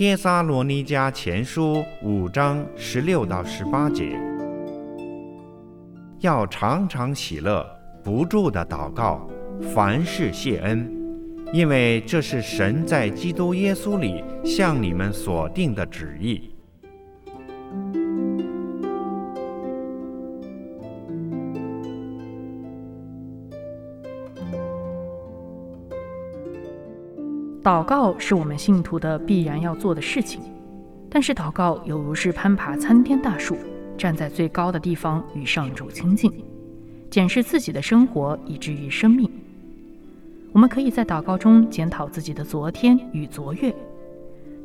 帖撒罗尼迦前书五章十六到十八节，要常常喜乐，不住的祷告，凡事谢恩，因为这是神在基督耶稣里向你们所定的旨意。祷告是我们信徒的必然要做的事情，但是祷告犹如是攀爬参天大树，站在最高的地方与上主亲近，检视自己的生活以至于生命。我们可以在祷告中检讨自己的昨天与昨月，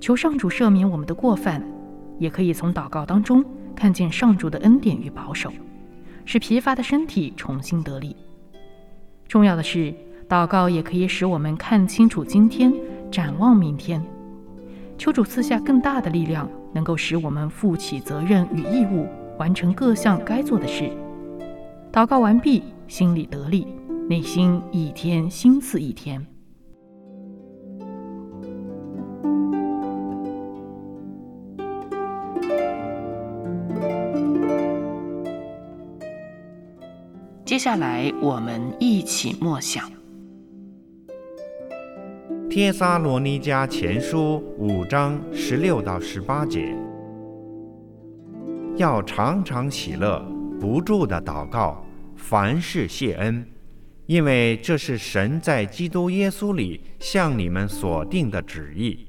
求上主赦免我们的过犯，也可以从祷告当中看见上主的恩典与保守，使疲乏的身体重新得力。重要的是。祷告也可以使我们看清楚今天，展望明天。求主赐下更大的力量，能够使我们负起责任与义务，完成各项该做的事。祷告完毕，心里得力，内心一天心似一天。接下来，我们一起默想。帖撒罗尼迦前书五章十六到十八节，要常常喜乐，不住的祷告，凡事谢恩，因为这是神在基督耶稣里向你们所定的旨意。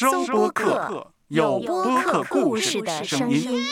收播客，有播客故事的声音。